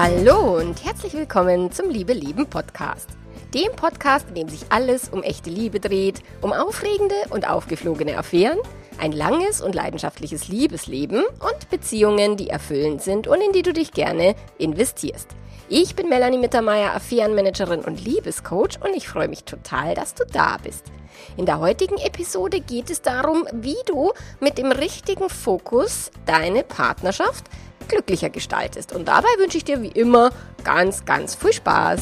Hallo und herzlich willkommen zum Liebe Leben Podcast. Dem Podcast, in dem sich alles um echte Liebe dreht, um aufregende und aufgeflogene Affären, ein langes und leidenschaftliches Liebesleben und Beziehungen, die erfüllend sind und in die du dich gerne investierst. Ich bin Melanie Mittermeier, Affärenmanagerin und Liebescoach und ich freue mich total, dass du da bist. In der heutigen Episode geht es darum, wie du mit dem richtigen Fokus deine Partnerschaft glücklicher gestaltest. Und dabei wünsche ich dir wie immer ganz, ganz viel Spaß.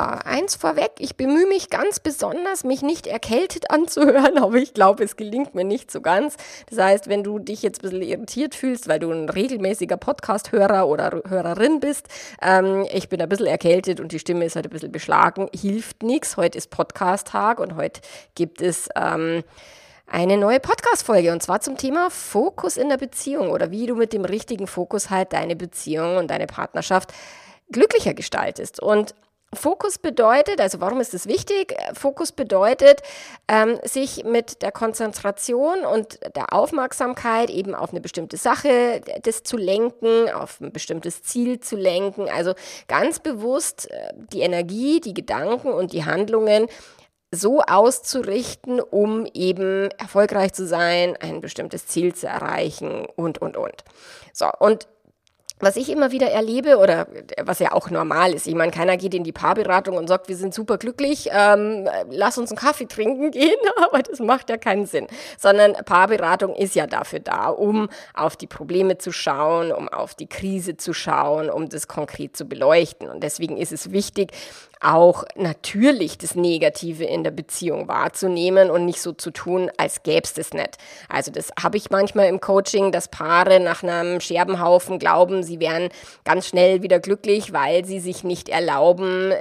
Eins vorweg, ich bemühe mich ganz besonders, mich nicht erkältet anzuhören, aber ich glaube, es gelingt mir nicht so ganz. Das heißt, wenn du dich jetzt ein bisschen irritiert fühlst, weil du ein regelmäßiger Podcast-Hörer oder Hörerin bist, ähm, ich bin ein bisschen erkältet und die Stimme ist halt ein bisschen beschlagen, hilft nichts. Heute ist Podcast-Tag und heute gibt es... Ähm, eine neue Podcast-Folge und zwar zum Thema Fokus in der Beziehung oder wie du mit dem richtigen Fokus halt deine Beziehung und deine Partnerschaft glücklicher gestaltest. Und Fokus bedeutet, also warum ist es wichtig? Fokus bedeutet, ähm, sich mit der Konzentration und der Aufmerksamkeit eben auf eine bestimmte Sache das zu lenken, auf ein bestimmtes Ziel zu lenken. Also ganz bewusst äh, die Energie, die Gedanken und die Handlungen so auszurichten, um eben erfolgreich zu sein, ein bestimmtes Ziel zu erreichen und, und, und. So, und was ich immer wieder erlebe oder was ja auch normal ist, ich meine, keiner geht in die Paarberatung und sagt, wir sind super glücklich, ähm, lass uns einen Kaffee trinken gehen, aber das macht ja keinen Sinn, sondern Paarberatung ist ja dafür da, um auf die Probleme zu schauen, um auf die Krise zu schauen, um das konkret zu beleuchten. Und deswegen ist es wichtig, auch natürlich das Negative in der Beziehung wahrzunehmen und nicht so zu tun, als gäbe es das nicht. Also das habe ich manchmal im Coaching, dass Paare nach einem Scherbenhaufen glauben, sie wären ganz schnell wieder glücklich, weil sie sich nicht erlauben,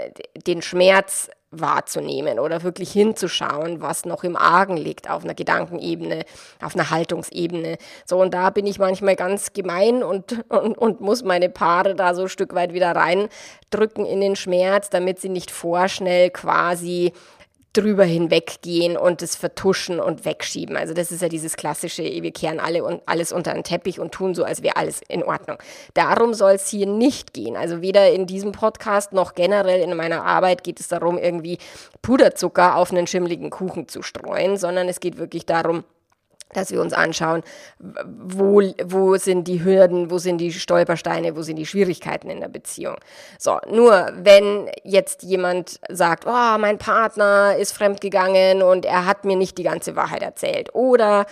den Schmerz wahrzunehmen oder wirklich hinzuschauen, was noch im Argen liegt auf einer Gedankenebene, auf einer Haltungsebene. So, und da bin ich manchmal ganz gemein und, und, und muss meine Paare da so ein Stück weit wieder reindrücken in den Schmerz, damit sie nicht vorschnell quasi drüber hinweggehen und es vertuschen und wegschieben. Also das ist ja dieses klassische, wir kehren alle und alles unter den Teppich und tun so, als wäre alles in Ordnung. Darum soll es hier nicht gehen. Also weder in diesem Podcast noch generell in meiner Arbeit geht es darum, irgendwie Puderzucker auf einen schimmligen Kuchen zu streuen, sondern es geht wirklich darum, dass wir uns anschauen, wo, wo sind die Hürden, wo sind die Stolpersteine, wo sind die Schwierigkeiten in der Beziehung. So, nur wenn jetzt jemand sagt, oh, mein Partner ist fremdgegangen und er hat mir nicht die ganze Wahrheit erzählt oder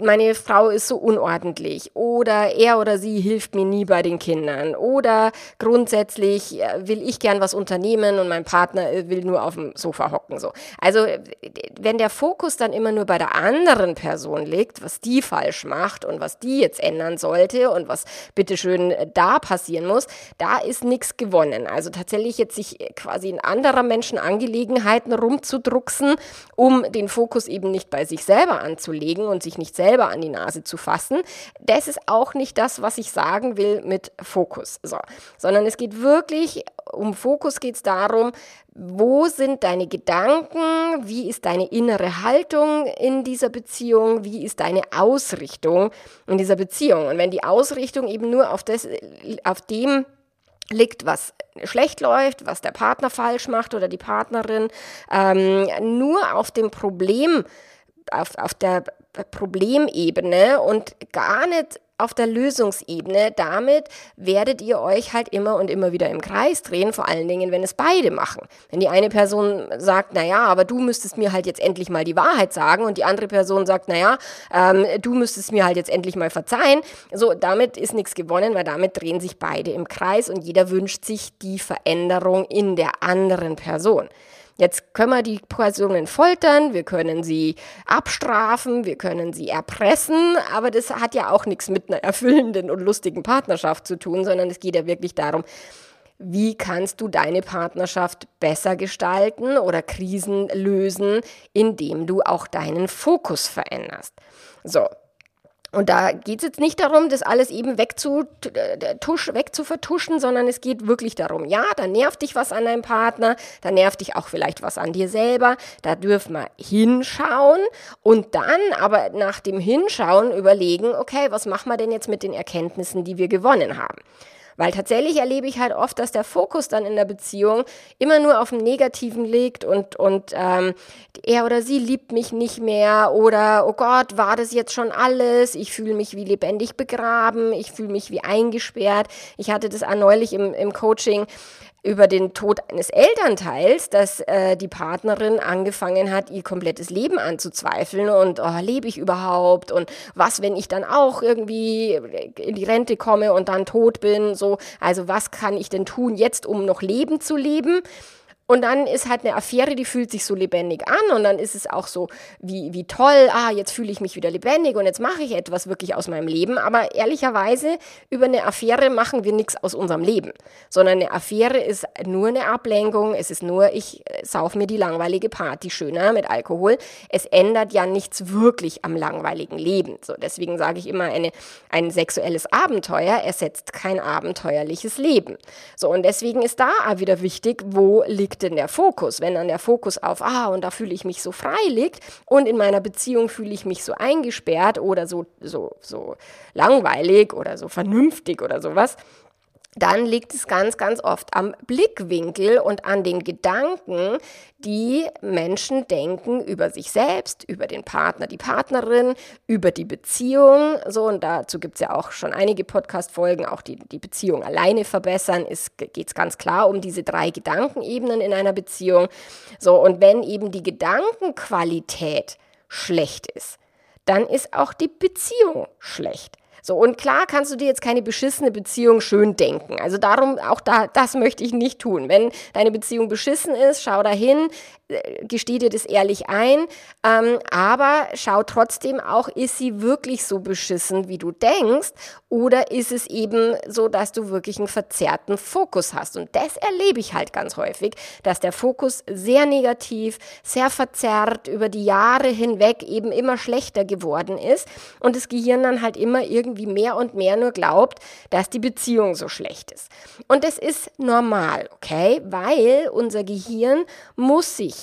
meine Frau ist so unordentlich oder er oder sie hilft mir nie bei den Kindern oder grundsätzlich äh, will ich gern was unternehmen und mein Partner äh, will nur auf dem Sofa hocken so. Also wenn der Fokus dann immer nur bei der anderen Person liegt, was die falsch macht und was die jetzt ändern sollte und was bitteschön äh, da passieren muss, da ist nichts gewonnen. Also tatsächlich jetzt sich quasi in anderer Menschen Angelegenheiten rumzudrucksen, um den Fokus eben nicht bei sich selber anzulegen und sich nicht selber an die Nase zu fassen. Das ist auch nicht das, was ich sagen will mit Fokus. So. Sondern es geht wirklich, um Fokus geht es darum, wo sind deine Gedanken, wie ist deine innere Haltung in dieser Beziehung, wie ist deine Ausrichtung in dieser Beziehung. Und wenn die Ausrichtung eben nur auf, das, auf dem liegt, was schlecht läuft, was der Partner falsch macht oder die Partnerin, ähm, nur auf dem Problem, auf, auf der Problemebene und gar nicht auf der Lösungsebene. Damit werdet ihr euch halt immer und immer wieder im Kreis drehen, vor allen Dingen, wenn es beide machen. Wenn die eine Person sagt, naja, aber du müsstest mir halt jetzt endlich mal die Wahrheit sagen und die andere Person sagt, naja, ähm, du müsstest mir halt jetzt endlich mal verzeihen. So, damit ist nichts gewonnen, weil damit drehen sich beide im Kreis und jeder wünscht sich die Veränderung in der anderen Person. Jetzt können wir die Personen foltern, wir können sie abstrafen, wir können sie erpressen, aber das hat ja auch nichts mit einer erfüllenden und lustigen Partnerschaft zu tun, sondern es geht ja wirklich darum, wie kannst du deine Partnerschaft besser gestalten oder Krisen lösen, indem du auch deinen Fokus veränderst. So, Und da geht es jetzt nicht darum, das alles eben wegzutusch, wegzuvertuschen, sondern es geht wirklich darum, ja, da nervt dich was an deinem Partner, da nervt dich auch vielleicht was an dir selber, da dürfen wir hinschauen und dann aber nach dem Hinschauen überlegen, okay, was machen wir denn jetzt mit den Erkenntnissen, die wir gewonnen haben? Weil tatsächlich erlebe ich halt oft, dass der Fokus dann in der Beziehung immer nur auf dem Negativen liegt und, und ähm, er oder sie liebt mich nicht mehr oder, oh Gott, war das jetzt schon alles? Ich fühle mich wie lebendig begraben, ich fühle mich wie eingesperrt. Ich hatte das auch neulich im, im Coaching über den Tod eines Elternteils, dass äh, die Partnerin angefangen hat, ihr komplettes Leben anzuzweifeln und oh, lebe ich überhaupt und was, wenn ich dann auch irgendwie in die Rente komme und dann tot bin, so, also was kann ich denn tun jetzt, um noch Leben zu leben? Und dann ist halt eine Affäre, die fühlt sich so lebendig an und dann ist es auch so, wie, wie toll, ah, jetzt fühle ich mich wieder lebendig und jetzt mache ich etwas wirklich aus meinem Leben. Aber ehrlicherweise, über eine Affäre machen wir nichts aus unserem Leben, sondern eine Affäre ist nur eine Ablenkung, es ist nur, ich äh, sauf mir die langweilige Party schöner mit Alkohol. Es ändert ja nichts wirklich am langweiligen Leben. So, deswegen sage ich immer, eine, ein sexuelles Abenteuer ersetzt kein abenteuerliches Leben. So, und deswegen ist da auch wieder wichtig, wo liegt denn der Fokus? Wenn dann der Fokus auf, ah, und da fühle ich mich so frei liegt und in meiner Beziehung fühle ich mich so eingesperrt oder so, so, so langweilig oder so vernünftig oder sowas, dann liegt es ganz, ganz oft am Blickwinkel und an den Gedanken, die Menschen denken über sich selbst, über den Partner, die Partnerin, über die Beziehung. So, und dazu gibt es ja auch schon einige Podcast-Folgen, auch die, die Beziehung alleine verbessern. Geht es ganz klar um diese drei Gedankenebenen in einer Beziehung. So, und wenn eben die Gedankenqualität schlecht ist, dann ist auch die Beziehung schlecht. So, und klar kannst du dir jetzt keine beschissene Beziehung schön denken. Also darum, auch da, das möchte ich nicht tun. Wenn deine Beziehung beschissen ist, schau dahin, gesteh dir das ehrlich ein, ähm, aber schau trotzdem auch, ist sie wirklich so beschissen, wie du denkst, oder ist es eben so, dass du wirklich einen verzerrten Fokus hast? Und das erlebe ich halt ganz häufig, dass der Fokus sehr negativ, sehr verzerrt über die Jahre hinweg eben immer schlechter geworden ist und das Gehirn dann halt immer irgendwie mehr und mehr nur glaubt, dass die Beziehung so schlecht ist. Und das ist normal, okay? Weil unser Gehirn muss sich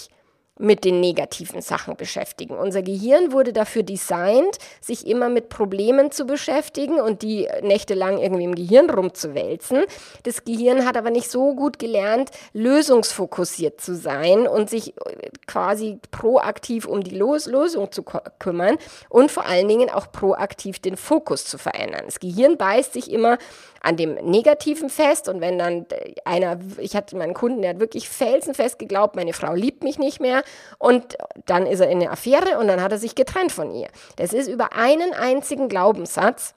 mit den negativen Sachen beschäftigen. Unser Gehirn wurde dafür designt, sich immer mit Problemen zu beschäftigen und die nächtelang irgendwie im Gehirn rumzuwälzen. Das Gehirn hat aber nicht so gut gelernt, lösungsfokussiert zu sein und sich äh, quasi proaktiv um die Lösung zu kümmern und vor allen Dingen auch proaktiv den Fokus zu verändern. Das Gehirn beißt sich immer an dem Negativen fest. Und wenn dann einer, ich hatte meinen Kunden, der hat wirklich felsenfest geglaubt, meine Frau liebt mich nicht mehr. Und dann ist er in eine Affäre und dann hat er sich getrennt von ihr. Das ist über einen einzigen Glaubenssatz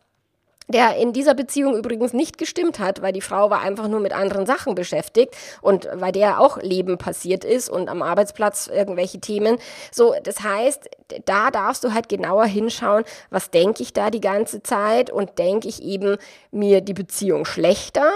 der in dieser Beziehung übrigens nicht gestimmt hat, weil die Frau war einfach nur mit anderen Sachen beschäftigt und weil der auch Leben passiert ist und am Arbeitsplatz irgendwelche Themen. So, das heißt, da darfst du halt genauer hinschauen, was denke ich da die ganze Zeit und denke ich eben mir die Beziehung schlechter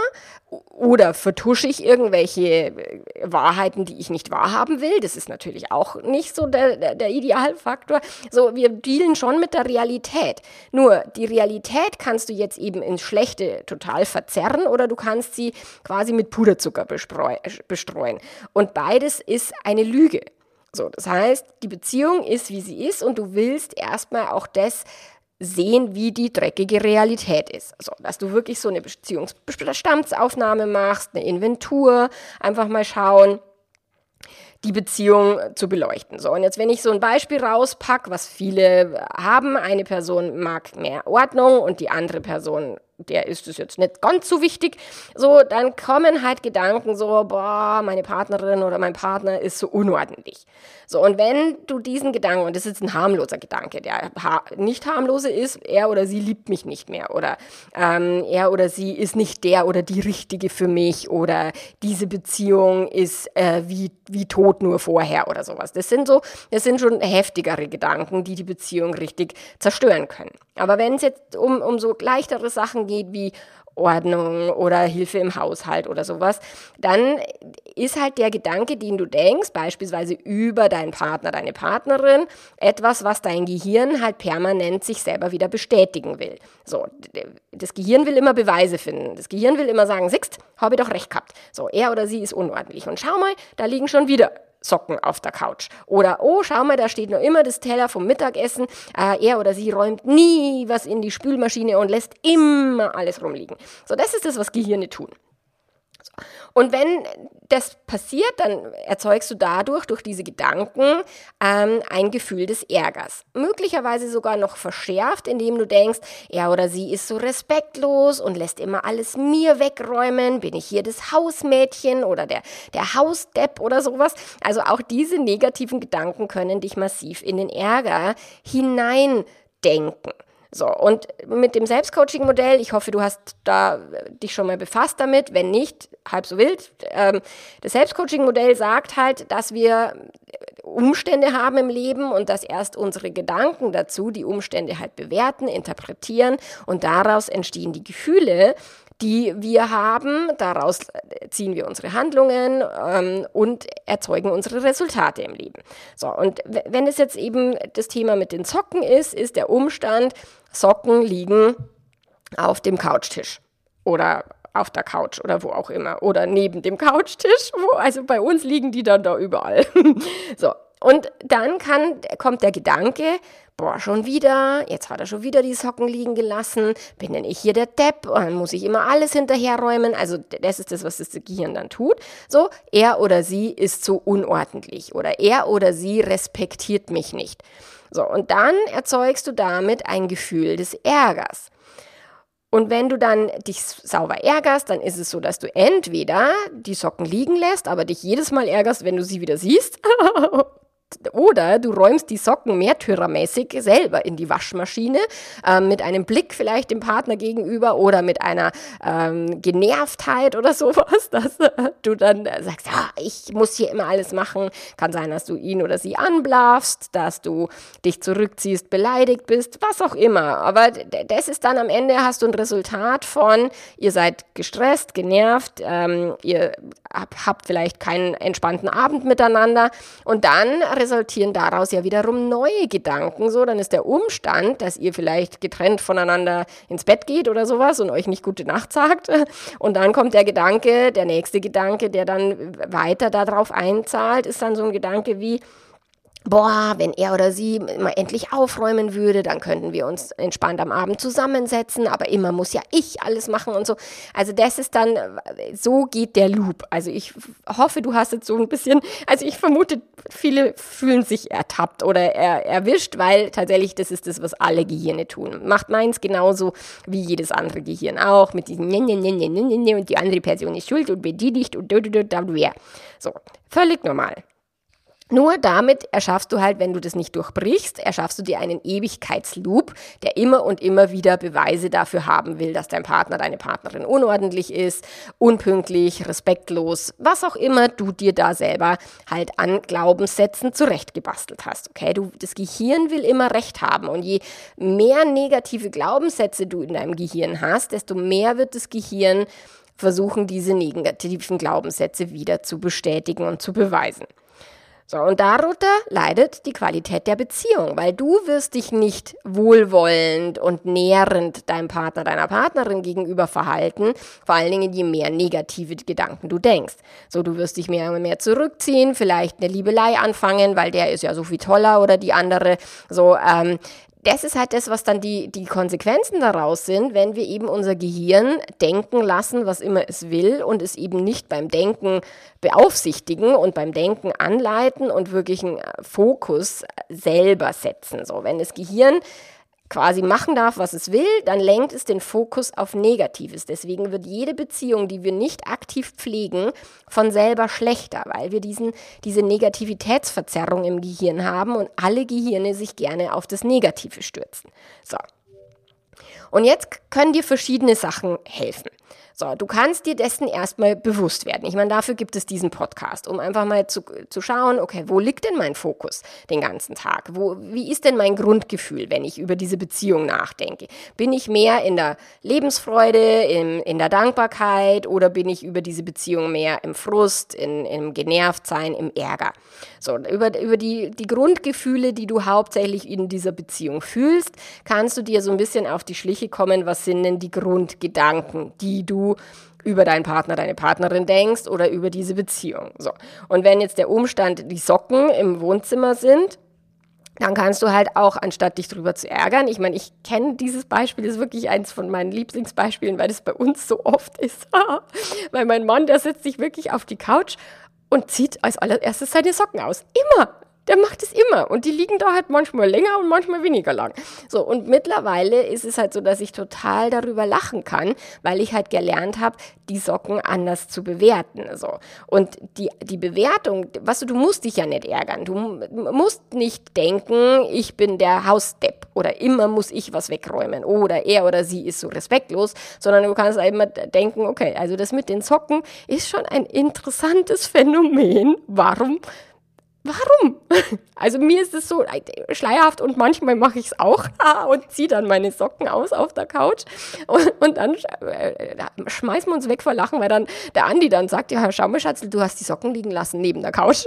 oder vertusche ich irgendwelche äh, Wahrheiten, die ich nicht wahrhaben will? Das ist natürlich auch nicht so der, der, Idealfaktor. So, wir dealen schon mit der Realität. Nur, die Realität kannst du jetzt eben ins Schlechte total verzerren oder du kannst sie quasi mit Puderzucker bestreuen. Und beides ist eine Lüge. So, das heißt, die Beziehung ist, wie sie ist und du willst erstmal auch das sehen, wie die dreckige Realität ist. Also, dass du wirklich so eine Beziehungsbestandsaufnahme machst, eine Inventur, einfach mal schauen, die Beziehung zu beleuchten. So, und jetzt, wenn ich so ein Beispiel rauspacke, was viele haben, eine Person mag mehr Ordnung und die andere Person der ist es jetzt nicht ganz so wichtig. So, dann kommen halt Gedanken so, boah, meine Partnerin oder mein Partner ist so unordentlich. So, und wenn du diesen Gedanken, und das ist ein harmloser Gedanke, der ha nicht harmlose ist, er oder sie liebt mich nicht mehr oder ähm, er oder sie ist nicht der oder die Richtige für mich oder diese Beziehung ist äh, wie, wie tot nur vorher oder sowas. Das sind so, das sind schon heftigere Gedanken, die die Beziehung richtig zerstören können. Aber wenn es jetzt um, um so leichtere Sachen Sachen geht wie Ordnung oder Hilfe im Haushalt oder sowas, dann ist halt der Gedanke, den du denkst, beispielsweise über deinen Partner, deine Partnerin, etwas, was dein Gehirn halt permanent sich selber wieder bestätigen will. So, das Gehirn will immer Beweise finden. Das Gehirn will immer sagen, siehst, habe ich doch recht gehabt. So, er oder sie ist unordentlich. Und schau mal, da liegen schon wieder Socken auf der Couch. Oder, oh, schau mal, da steht noch immer das Teller vom Mittagessen. Äh, er oder sie räumt nie was in die Spülmaschine und lässt immer alles rumliegen. So, das ist das, was Gehirne tun. Und wenn das passiert, dann erzeugst du dadurch, durch diese Gedanken, ähm, ein Gefühl des Ärgers. Möglicherweise sogar noch verschärft, indem du denkst, er oder sie ist so respektlos und lässt immer alles mir wegräumen. Bin ich hier das Hausmädchen oder der, der Hausdepp oder sowas? Also auch diese negativen Gedanken können dich massiv in den Ärger hineindenken. So, und mit dem Selbstcoaching-Modell, ich hoffe, du hast da dich schon mal befasst damit, wenn nicht, halb so wild. Ähm, das Selbstcoaching-Modell sagt halt, dass wir Umstände haben im Leben und dass erst unsere Gedanken dazu die Umstände halt bewerten, interpretieren und daraus entstehen die Gefühle, die wir haben. Daraus ziehen wir unsere Handlungen ähm, und erzeugen unsere Resultate im Leben. So, und wenn es jetzt eben das Thema mit den Socken ist, ist der Umstand, Socken liegen auf dem Couchtisch oder auf der Couch oder wo auch immer oder neben dem Couchtisch, wo also bei uns liegen die dann da überall. so, und dann kann, kommt der Gedanke, boah, schon wieder, jetzt hat er schon wieder die Socken liegen gelassen, bin denn ich hier der Depp, dann muss ich immer alles hinterherräumen. Also das ist das, was das Gehirn dann tut. So, er oder sie ist so unordentlich oder er oder sie respektiert mich nicht. So, und dann erzeugst du damit ein Gefühl des Ärgers. Und wenn du dann dich sauber ärgerst, dann ist es so, dass du entweder die Socken liegen lässt, aber dich jedes Mal ärgerst, wenn du sie wieder siehst. Oder du räumst die Socken märtyrermäßig selber in die Waschmaschine, äh, mit einem Blick vielleicht dem Partner gegenüber oder mit einer ähm, Genervtheit oder sowas, dass äh, du dann sagst, ja, ich muss hier immer alles machen. Kann sein, dass du ihn oder sie anblaffst, dass du dich zurückziehst, beleidigt bist, was auch immer. Aber das ist dann am Ende, hast du ein Resultat von, ihr seid gestresst, genervt, ähm, ihr habt vielleicht keinen entspannten Abend miteinander und dann resultieren daraus ja wiederum neue Gedanken. So, dann ist der Umstand, dass ihr vielleicht getrennt voneinander ins Bett geht oder sowas und euch nicht gute Nacht sagt. Und dann kommt der Gedanke, der nächste Gedanke, der dann weiter darauf einzahlt, ist dann so ein Gedanke wie, boah, wenn er oder sie mal endlich aufräumen würde, dann könnten wir uns entspannt am Abend zusammensetzen, aber immer muss ja ich alles machen und so. Also das ist dann, so geht der Loop. Also ich hoffe, du hast jetzt so ein bisschen, also ich vermute, viele fühlen sich ertappt oder er, erwischt, weil tatsächlich das ist das, was alle Gehirne tun. Macht meins genauso wie jedes andere Gehirn auch, mit diesem ne, ne, ne, ne, ne, ne, und die andere Person ist schuld und bedigt und da, da, da, da, So, völlig normal. Nur damit erschaffst du halt, wenn du das nicht durchbrichst, erschaffst du dir einen Ewigkeitsloop, der immer und immer wieder Beweise dafür haben will, dass dein Partner, deine Partnerin unordentlich ist, unpünktlich, respektlos, was auch immer du dir da selber halt an Glaubenssätzen zurechtgebastelt hast. Okay, du, das Gehirn will immer Recht haben und je mehr negative Glaubenssätze du in deinem Gehirn hast, desto mehr wird das Gehirn versuchen, diese negativen Glaubenssätze wieder zu bestätigen und zu beweisen. So, und darunter leidet die Qualität der Beziehung, weil du wirst dich nicht wohlwollend und nährend deinem Partner, deiner Partnerin gegenüber verhalten, vor allen Dingen je mehr negative Gedanken du denkst. So, du wirst dich mehr und mehr zurückziehen, vielleicht eine Liebelei anfangen, weil der ist ja so viel toller oder die andere. So, ähm, das ist halt das, was dann die, die Konsequenzen daraus sind, wenn wir eben unser Gehirn denken lassen, was immer es will und es eben nicht beim Denken beaufsichtigen und beim Denken anleiten und wirklich einen Fokus selber setzen. So, wenn das Gehirn quasi machen darf, was es will, dann lenkt es den Fokus auf Negatives. Deswegen wird jede Beziehung, die wir nicht aktiv pflegen, von selber schlechter, weil wir diesen, diese Negativitätsverzerrung im Gehirn haben und alle Gehirne sich gerne auf das Negative stürzen. So. Und jetzt können dir verschiedene Sachen helfen. So, du kannst dir dessen erstmal bewusst werden. Ich meine, dafür gibt es diesen Podcast, um einfach mal zu, zu schauen, okay, wo liegt denn mein Fokus den ganzen Tag? Wo, wie ist denn mein Grundgefühl, wenn ich über diese Beziehung nachdenke? Bin ich mehr in der Lebensfreude, in, in der Dankbarkeit oder bin ich über diese Beziehung mehr im Frust, in, im Genervtsein, im Ärger? So, über, über die, die Grundgefühle, die du hauptsächlich in dieser Beziehung fühlst, kannst du dir so ein bisschen auf die Schliche kommen, was sind denn die Grundgedanken, die du über deinen Partner, deine Partnerin denkst oder über diese Beziehung. So. Und wenn jetzt der Umstand die Socken im Wohnzimmer sind, dann kannst du halt auch, anstatt dich drüber zu ärgern, ich meine, ich kenne dieses Beispiel, das ist wirklich eins von meinen Lieblingsbeispielen, weil das bei uns so oft ist. weil mein Mann, der setzt sich wirklich auf die Couch und zieht als allererstes seine Socken aus. Immer der macht es immer. Und die liegen da halt manchmal länger und manchmal weniger lang. So, und mittlerweile ist es halt so, dass ich total darüber lachen kann, weil ich halt gelernt habe, die Socken anders zu bewerten. So. Und die, die Bewertung, was du, du musst dich ja nicht ärgern. Du musst nicht denken, ich bin der Hausdepp oder immer muss ich was wegräumen oder er oder sie ist so respektlos, sondern du kannst halt immer denken, okay, also das mit den Socken ist schon ein interessantes Phänomen. Warum warum? Also mir ist es so schleierhaft und manchmal mache ich es auch und ziehe dann meine Socken aus auf der Couch und, und dann äh, schmeißen wir uns weg vor Lachen, weil dann der Andi dann sagt, ja, schau mal Schatzel, du hast die Socken liegen lassen neben der Couch.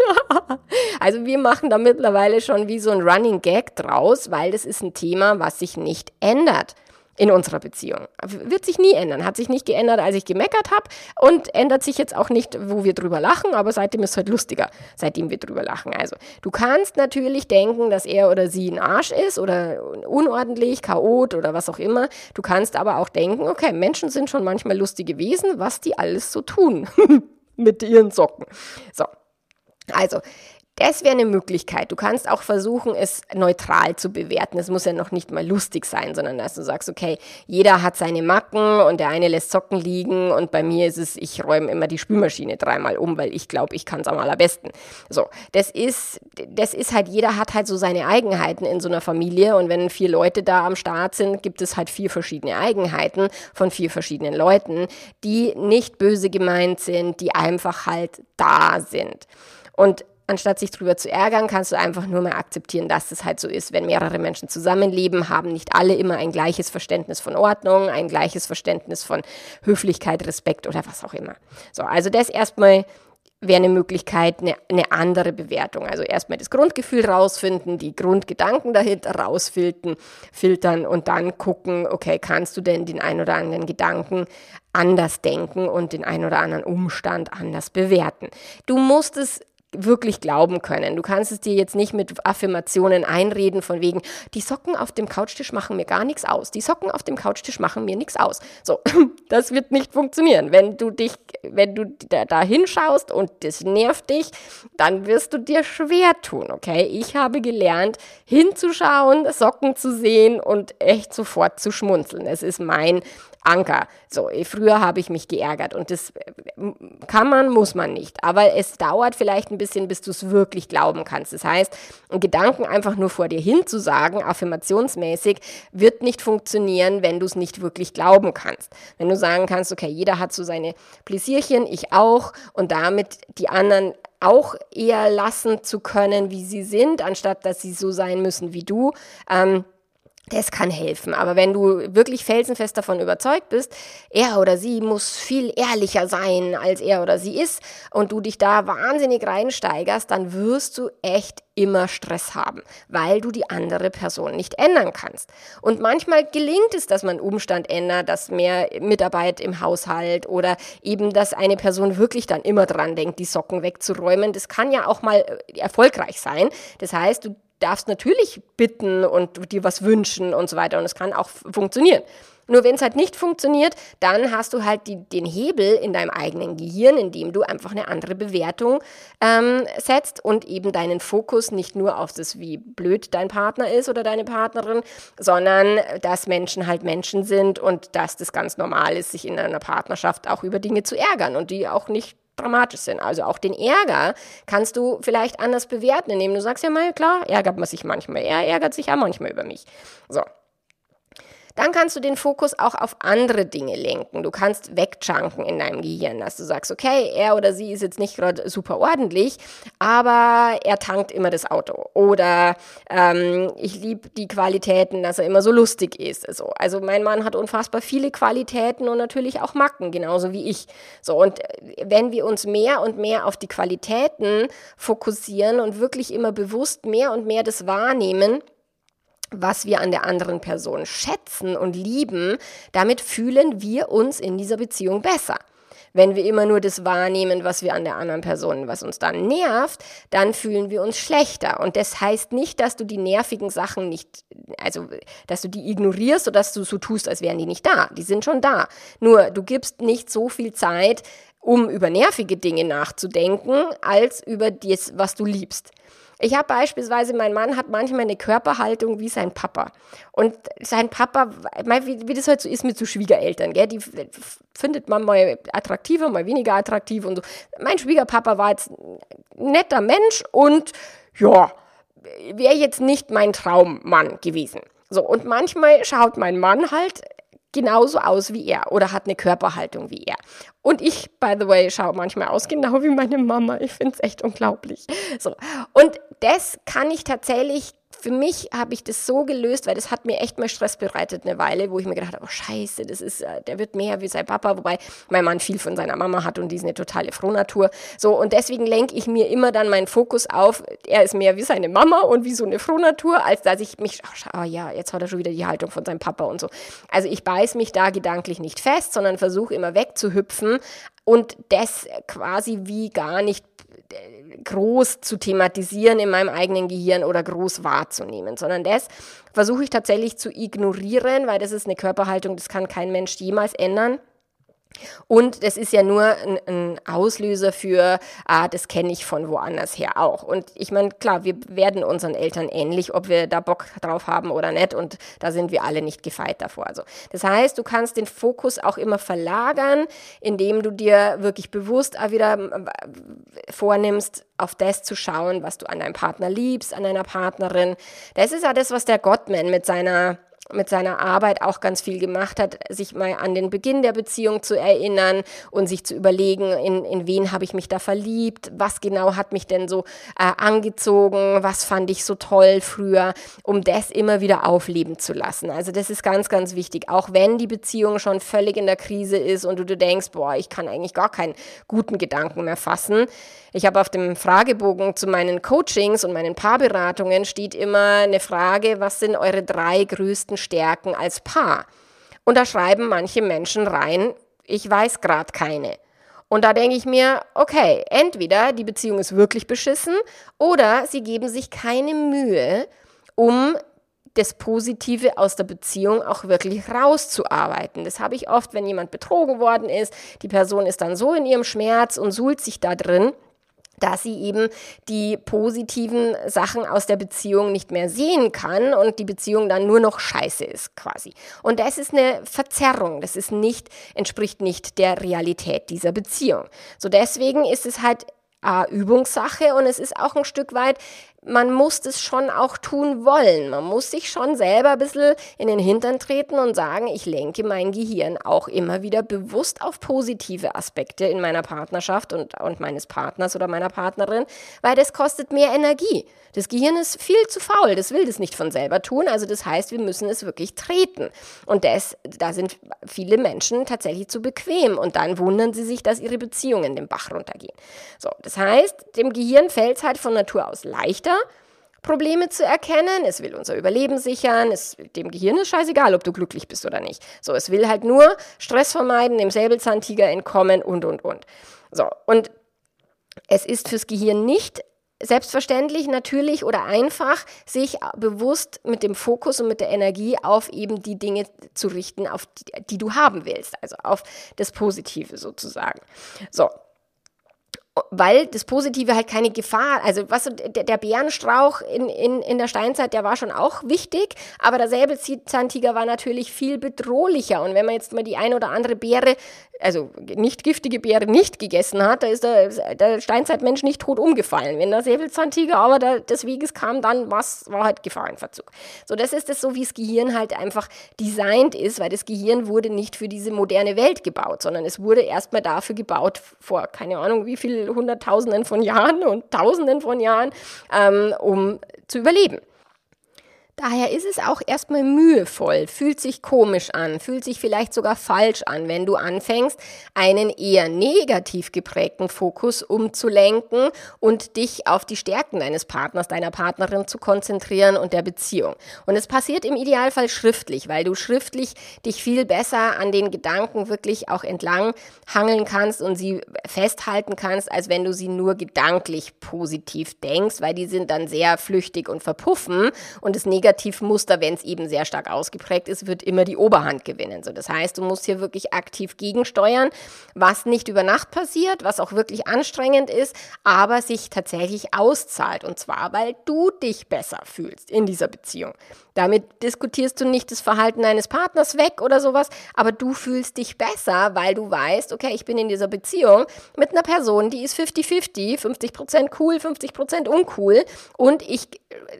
also wir machen da mittlerweile schon wie so ein Running Gag draus, weil das ist ein Thema, was sich nicht ändert in unserer Beziehung. Wird sich nie ändern. Hat sich nicht geändert, als ich gemeckert habe und ändert sich jetzt auch nicht, wo wir drüber lachen, aber seitdem ist es halt lustiger, seitdem wir drüber lachen. Also, du kannst natürlich denken, dass er oder sie ein Arsch ist oder unordentlich, chaot oder was auch immer. Du kannst aber auch denken, okay, Menschen sind schon manchmal lustige Wesen, was die alles so tun mit ihren Socken. So. Also, das wäre eine Möglichkeit. Du kannst auch versuchen, es neutral zu bewerten. Es muss ja noch nicht mal lustig sein, sondern dass du sagst, okay, jeder hat seine Macken und der eine lässt Socken liegen und bei mir ist es, ich räume immer die Spülmaschine dreimal um, weil ich glaube, ich kann es am allerbesten. So, das ist, das ist halt, jeder hat halt so seine Eigenheiten in so einer Familie und wenn vier Leute da am Start sind, gibt es halt vier verschiedene Eigenheiten von vier verschiedenen Leuten, die nicht böse gemeint sind, die einfach halt da sind. Und anstatt sich drüber zu ärgern, kannst du einfach nur mal akzeptieren, dass es halt so ist. Wenn mehrere Menschen zusammenleben, haben nicht alle immer ein gleiches Verständnis von Ordnung, ein gleiches Verständnis von Höflichkeit, Respekt oder was auch immer. So, also das erstmal wäre eine Möglichkeit, eine, eine andere Bewertung. Also erstmal das Grundgefühl rausfinden, die Grundgedanken dahinter rausfiltern filtern und dann gucken, okay, kannst du denn den ein oder anderen Gedanken anders denken und den ein oder anderen Umstand anders bewerten. Du musst es wirklich glauben können. Du kannst es dir jetzt nicht mit Affirmationen einreden von wegen, die Socken auf dem Couchtisch machen mir gar nichts aus. Die Socken auf dem Couchtisch machen mir nichts aus. So, das wird nicht funktionieren. Wenn du dich, wenn du da, da hinschaust und das nervt dich, dann wirst du dir schwer tun, okay? Ich habe gelernt, hinzuschauen, Socken zu sehen und echt sofort zu schmunzeln. Es ist mein Anker. So, früher habe ich mich geärgert und das kann man, muss man nicht. Aber es dauert vielleicht ein bisschen, bis du es wirklich glauben kannst. Das heißt, Gedanken einfach nur vor dir hin zu sagen, affirmationsmäßig, wird nicht funktionieren, wenn du es nicht wirklich glauben kannst. Wenn du sagen kannst, okay, jeder hat so seine Pläsierchen, ich auch, und damit die anderen auch eher lassen zu können, wie sie sind, anstatt dass sie so sein müssen wie du. Ähm, das kann helfen. Aber wenn du wirklich felsenfest davon überzeugt bist, er oder sie muss viel ehrlicher sein, als er oder sie ist, und du dich da wahnsinnig reinsteigerst, dann wirst du echt immer Stress haben, weil du die andere Person nicht ändern kannst. Und manchmal gelingt es, dass man Umstand ändert, dass mehr Mitarbeit im Haushalt oder eben, dass eine Person wirklich dann immer dran denkt, die Socken wegzuräumen. Das kann ja auch mal äh, erfolgreich sein. Das heißt, du darfst natürlich bitten und dir was wünschen und so weiter und es kann auch funktionieren. Nur wenn es halt nicht funktioniert, dann hast du halt die, den Hebel in deinem eigenen Gehirn, indem du einfach eine andere Bewertung ähm, setzt und eben deinen Fokus nicht nur auf das, wie blöd dein Partner ist oder deine Partnerin, sondern dass Menschen halt Menschen sind und dass das ganz normal ist, sich in einer Partnerschaft auch über Dinge zu ärgern und die auch nicht dramatisch sind. Also auch den Ärger kannst du vielleicht anders bewerten, indem du sagst, ja mal klar, ärgert man sich manchmal. Er ärgert sich ja manchmal über mich. So. Dann kannst du den Fokus auch auf andere Dinge lenken. Du kannst wegchunken in deinem Gehirn, dass du sagst, okay, er oder sie ist jetzt nicht gerade super ordentlich, aber er tankt immer das Auto. Oder ähm, ich liebe die Qualitäten, dass er immer so lustig ist. Also, also mein Mann hat unfassbar viele Qualitäten und natürlich auch Macken, genauso wie ich. So, und wenn wir uns mehr und mehr auf die Qualitäten fokussieren und wirklich immer bewusst mehr und mehr das wahrnehmen, was wir an der anderen Person schätzen und lieben, damit fühlen wir uns in dieser Beziehung besser. Wenn wir immer nur das wahrnehmen, was wir an der anderen Person, was uns dann nervt, dann fühlen wir uns schlechter. Und das heißt nicht, dass du die nervigen Sachen nicht, also dass du die ignorierst oder dass du so tust, als wären die nicht da. Die sind schon da. Nur du gibst nicht so viel Zeit, um über nervige Dinge nachzudenken, als über das, was du liebst. Ich habe beispielsweise, mein Mann hat manchmal eine Körperhaltung wie sein Papa. Und sein Papa, wie, wie das halt so ist mit so Schwiegereltern, gell? die findet man mal attraktiver, mal weniger attraktiv und so. Mein Schwiegerpapa war jetzt ein netter Mensch und ja, wäre jetzt nicht mein Traummann gewesen. So, und manchmal schaut mein Mann halt genauso aus wie er oder hat eine Körperhaltung wie er. Und ich, by the way, schaue manchmal aus genau wie meine Mama. Ich finde es echt unglaublich. So. Und das kann ich tatsächlich für mich habe ich das so gelöst, weil das hat mir echt mal Stress bereitet eine Weile, wo ich mir gedacht habe, oh scheiße, das ist, äh, der wird mehr wie sein Papa, wobei mein Mann viel von seiner Mama hat und die ist eine totale Frohnatur. So, und deswegen lenke ich mir immer dann meinen Fokus auf, er ist mehr wie seine Mama und wie so eine Frohnatur, als dass ich mich, oh, oh ja, jetzt hat er schon wieder die Haltung von seinem Papa und so. Also ich beiß mich da gedanklich nicht fest, sondern versuche immer wegzuhüpfen und das quasi wie gar nicht groß zu thematisieren in meinem eigenen Gehirn oder groß wahrzunehmen, sondern das versuche ich tatsächlich zu ignorieren, weil das ist eine Körperhaltung, das kann kein Mensch jemals ändern. Und das ist ja nur ein, ein Auslöser für, ah, das kenne ich von woanders her auch. Und ich meine, klar, wir werden unseren Eltern ähnlich, ob wir da Bock drauf haben oder nicht. Und da sind wir alle nicht gefeit davor. Also, das heißt, du kannst den Fokus auch immer verlagern, indem du dir wirklich bewusst auch wieder vornimmst, auf das zu schauen, was du an deinem Partner liebst, an deiner Partnerin. Das ist ja das, was der Gottman mit seiner mit seiner Arbeit auch ganz viel gemacht hat, sich mal an den Beginn der Beziehung zu erinnern und sich zu überlegen, in, in wen habe ich mich da verliebt, was genau hat mich denn so äh, angezogen, was fand ich so toll früher, um das immer wieder aufleben zu lassen. Also das ist ganz, ganz wichtig, auch wenn die Beziehung schon völlig in der Krise ist und du, du denkst, boah, ich kann eigentlich gar keinen guten Gedanken mehr fassen. Ich habe auf dem Fragebogen zu meinen Coachings und meinen Paarberatungen steht immer eine Frage, was sind eure drei größten Stärken als Paar? Und da schreiben manche Menschen rein, ich weiß gerade keine. Und da denke ich mir, okay, entweder die Beziehung ist wirklich beschissen oder sie geben sich keine Mühe, um das Positive aus der Beziehung auch wirklich rauszuarbeiten. Das habe ich oft, wenn jemand betrogen worden ist. Die Person ist dann so in ihrem Schmerz und suhlt sich da drin dass sie eben die positiven Sachen aus der Beziehung nicht mehr sehen kann und die Beziehung dann nur noch scheiße ist quasi. Und das ist eine Verzerrung, das ist nicht, entspricht nicht der Realität dieser Beziehung. So deswegen ist es halt äh, Übungssache und es ist auch ein Stück weit man muss es schon auch tun wollen. Man muss sich schon selber ein bisschen in den Hintern treten und sagen, ich lenke mein Gehirn auch immer wieder bewusst auf positive Aspekte in meiner Partnerschaft und, und meines Partners oder meiner Partnerin, weil das kostet mehr Energie. Das Gehirn ist viel zu faul, das will das nicht von selber tun. Also das heißt, wir müssen es wirklich treten. Und das, da sind viele Menschen tatsächlich zu bequem und dann wundern sie sich, dass ihre Beziehungen den Bach runtergehen. So, das heißt, dem Gehirn fällt es halt von Natur aus leichter, Probleme zu erkennen. Es will unser Überleben sichern. Es, dem Gehirn ist scheißegal, ob du glücklich bist oder nicht. So, es will halt nur Stress vermeiden, dem Säbelzahntiger entkommen und, und, und. So, und es ist fürs Gehirn nicht selbstverständlich, natürlich oder einfach, sich bewusst mit dem Fokus und mit der Energie auf eben die Dinge zu richten, auf die, die du haben willst, also auf das Positive sozusagen. So. Weil das Positive halt keine Gefahr, also was der, der Bärenstrauch in, in, in der Steinzeit, der war schon auch wichtig, aber der Säbelzahntiger war natürlich viel bedrohlicher. Und wenn man jetzt mal die ein oder andere Beere, also nicht giftige Beere nicht gegessen hat, da ist der, der Steinzeitmensch nicht tot umgefallen. Wenn der Säbelzahntiger aber da, des Weges kam, dann was war halt Gefahrenverzug. So, das ist es so, wie das Gehirn halt einfach designt ist, weil das Gehirn wurde nicht für diese moderne Welt gebaut, sondern es wurde erstmal dafür gebaut vor keine Ahnung wie viel Hunderttausenden von Jahren und Tausenden von Jahren, ähm, um zu überleben. Daher ist es auch erstmal mühevoll, fühlt sich komisch an, fühlt sich vielleicht sogar falsch an, wenn du anfängst, einen eher negativ geprägten Fokus umzulenken und dich auf die Stärken deines Partners, deiner Partnerin zu konzentrieren und der Beziehung. Und es passiert im Idealfall schriftlich, weil du schriftlich dich viel besser an den Gedanken wirklich auch entlang hangeln kannst und sie festhalten kannst, als wenn du sie nur gedanklich positiv denkst, weil die sind dann sehr flüchtig und verpuffen und das Negative Negativmuster, wenn es eben sehr stark ausgeprägt ist, wird immer die Oberhand gewinnen. So, das heißt, du musst hier wirklich aktiv gegensteuern, was nicht über Nacht passiert, was auch wirklich anstrengend ist, aber sich tatsächlich auszahlt. Und zwar, weil du dich besser fühlst in dieser Beziehung. Damit diskutierst du nicht das Verhalten deines Partners weg oder sowas, aber du fühlst dich besser, weil du weißt, okay, ich bin in dieser Beziehung mit einer Person, die ist 50-50, 50%, cool, 50% uncool und ich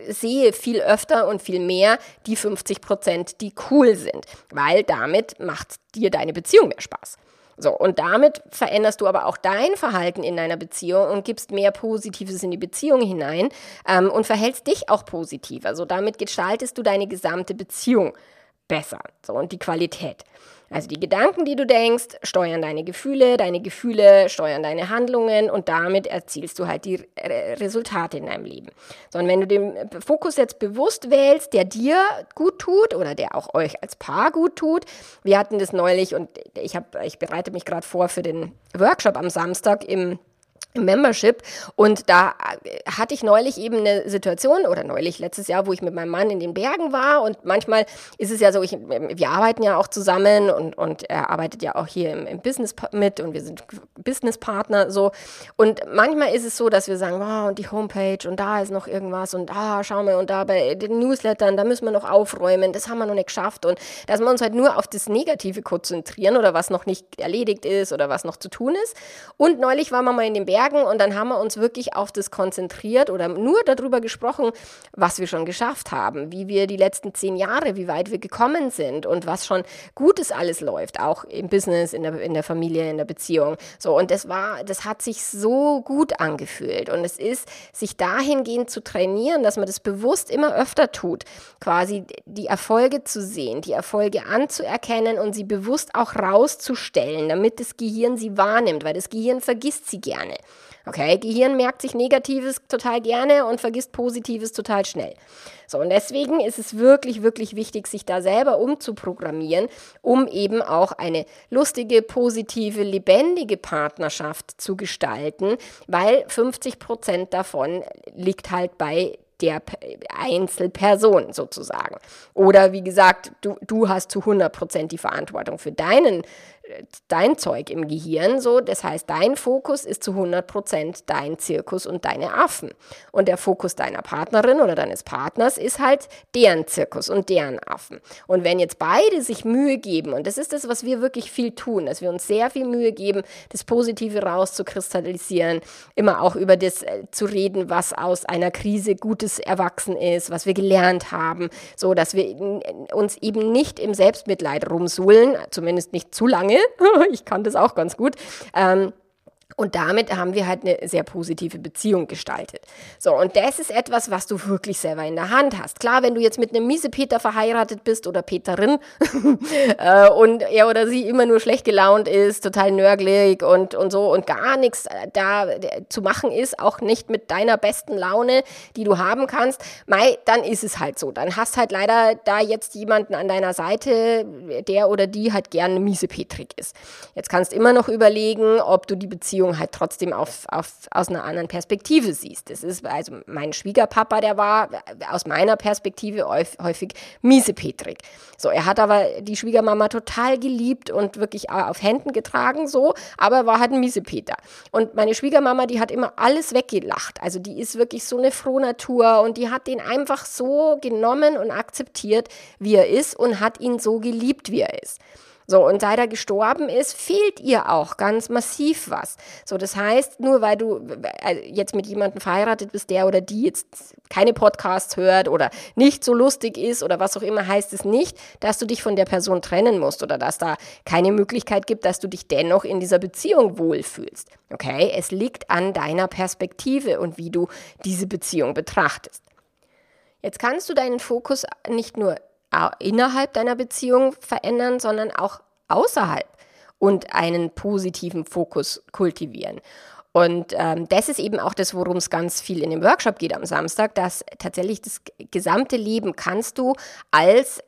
sehe viel öfter und viel mehr die 50%, die cool sind, weil damit macht dir deine Beziehung mehr Spaß. So, und damit veränderst du aber auch dein Verhalten in deiner Beziehung und gibst mehr Positives in die Beziehung hinein ähm, und verhältst dich auch positiv. Also damit gestaltest du deine gesamte Beziehung besser. So, und die Qualität. Also die Gedanken, die du denkst, steuern deine Gefühle, deine Gefühle steuern deine Handlungen und damit erzielst du halt die Resultate in deinem Leben. So, und wenn du den Fokus jetzt bewusst wählst, der dir gut tut oder der auch euch als Paar gut tut, wir hatten das neulich und ich, hab, ich bereite mich gerade vor für den Workshop am Samstag im Membership. Und da äh, hatte ich neulich eben eine Situation oder neulich letztes Jahr, wo ich mit meinem Mann in den Bergen war. Und manchmal ist es ja so, ich, wir arbeiten ja auch zusammen und, und er arbeitet ja auch hier im, im Business mit und wir sind Businesspartner so. Und manchmal ist es so, dass wir sagen, wow und die Homepage und da ist noch irgendwas und ah, schau mal und da bei den Newslettern, da müssen wir noch aufräumen, das haben wir noch nicht geschafft. Und dass wir uns halt nur auf das Negative konzentrieren oder was noch nicht erledigt ist oder was noch zu tun ist. Und neulich waren wir mal in den Bergen und dann haben wir uns wirklich auf das konzentriert oder nur darüber gesprochen, was wir schon geschafft haben, wie wir die letzten zehn Jahre, wie weit wir gekommen sind und was schon Gutes alles läuft, auch im Business, in der, in der Familie, in der Beziehung. So, und das war, das hat sich so gut angefühlt und es ist, sich dahingehend zu trainieren, dass man das bewusst immer öfter tut, quasi die Erfolge zu sehen, die Erfolge anzuerkennen und sie bewusst auch rauszustellen, damit das Gehirn sie wahrnimmt, weil das Gehirn vergisst sie gerne. Okay, Gehirn merkt sich Negatives total gerne und vergisst Positives total schnell. So, und deswegen ist es wirklich, wirklich wichtig, sich da selber umzuprogrammieren, um eben auch eine lustige, positive, lebendige Partnerschaft zu gestalten, weil 50 Prozent davon liegt halt bei der Einzelperson sozusagen. Oder wie gesagt, du, du hast zu 100 Prozent die Verantwortung für deinen dein Zeug im Gehirn so. Das heißt, dein Fokus ist zu 100% dein Zirkus und deine Affen. Und der Fokus deiner Partnerin oder deines Partners ist halt deren Zirkus und deren Affen. Und wenn jetzt beide sich Mühe geben, und das ist das, was wir wirklich viel tun, dass wir uns sehr viel Mühe geben, das Positive rauszukristallisieren, immer auch über das äh, zu reden, was aus einer Krise Gutes erwachsen ist, was wir gelernt haben, so dass wir uns eben nicht im Selbstmitleid rumsuhlen, zumindest nicht zu lange, ich kann das auch ganz gut. Ähm, und damit haben wir halt eine sehr positive Beziehung gestaltet. So, und das ist etwas, was du wirklich selber in der Hand hast. Klar, wenn du jetzt mit einem Miesepeter verheiratet bist oder Peterin äh, und er oder sie immer nur schlecht gelaunt ist, total nörgelig und, und so und gar nichts da zu machen ist, auch nicht mit deiner besten Laune, die du haben kannst, mei, dann ist es halt so. Dann hast halt leider da jetzt jemanden an deiner Seite, der oder die halt gerne miesepetrig ist. Jetzt kannst immer noch überlegen, ob du die Beziehung Beziehung halt trotzdem auf, auf, aus einer anderen Perspektive siehst. Das ist also mein Schwiegerpapa, der war aus meiner Perspektive häufig miesepetrig. So, er hat aber die Schwiegermama total geliebt und wirklich auf Händen getragen, so, aber er war halt ein Miesepeter. Und meine Schwiegermama, die hat immer alles weggelacht. Also die ist wirklich so eine Frohnatur und die hat den einfach so genommen und akzeptiert, wie er ist und hat ihn so geliebt, wie er ist. So, und seit er gestorben ist, fehlt ihr auch ganz massiv was. So, das heißt, nur weil du äh, jetzt mit jemandem verheiratet bist, der oder die jetzt keine Podcasts hört oder nicht so lustig ist oder was auch immer, heißt es nicht, dass du dich von der Person trennen musst oder dass da keine Möglichkeit gibt, dass du dich dennoch in dieser Beziehung wohlfühlst. Okay? Es liegt an deiner Perspektive und wie du diese Beziehung betrachtest. Jetzt kannst du deinen Fokus nicht nur innerhalb deiner Beziehung verändern, sondern auch außerhalb und einen positiven Fokus kultivieren. Und ähm, das ist eben auch das, worum es ganz viel in dem Workshop geht am Samstag, dass tatsächlich das gesamte Leben kannst du als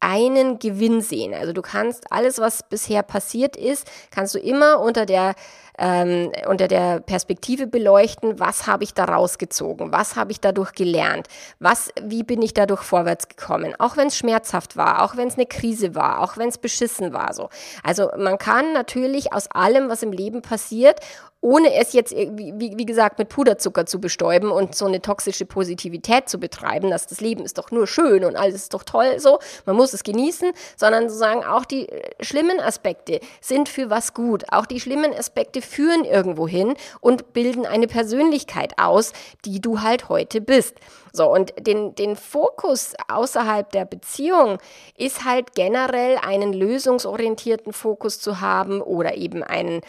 einen Gewinn sehen. Also du kannst alles, was bisher passiert ist, kannst du immer unter der ähm, unter der Perspektive beleuchten, was habe ich daraus gezogen, was habe ich dadurch gelernt, was, wie bin ich dadurch vorwärts gekommen, auch wenn es schmerzhaft war, auch wenn es eine Krise war, auch wenn es beschissen war. So. Also man kann natürlich aus allem, was im Leben passiert, ohne es jetzt, wie, wie gesagt, mit Puderzucker zu bestäuben und so eine toxische Positivität zu betreiben, dass das Leben ist doch nur schön und alles ist doch toll, so, man muss es genießen, sondern sozusagen auch die äh, schlimmen Aspekte sind für was gut. Auch die schlimmen Aspekte führen irgendwo hin und bilden eine Persönlichkeit aus, die du halt heute bist. So, und den, den Fokus außerhalb der Beziehung ist halt generell einen lösungsorientierten Fokus zu haben oder eben einen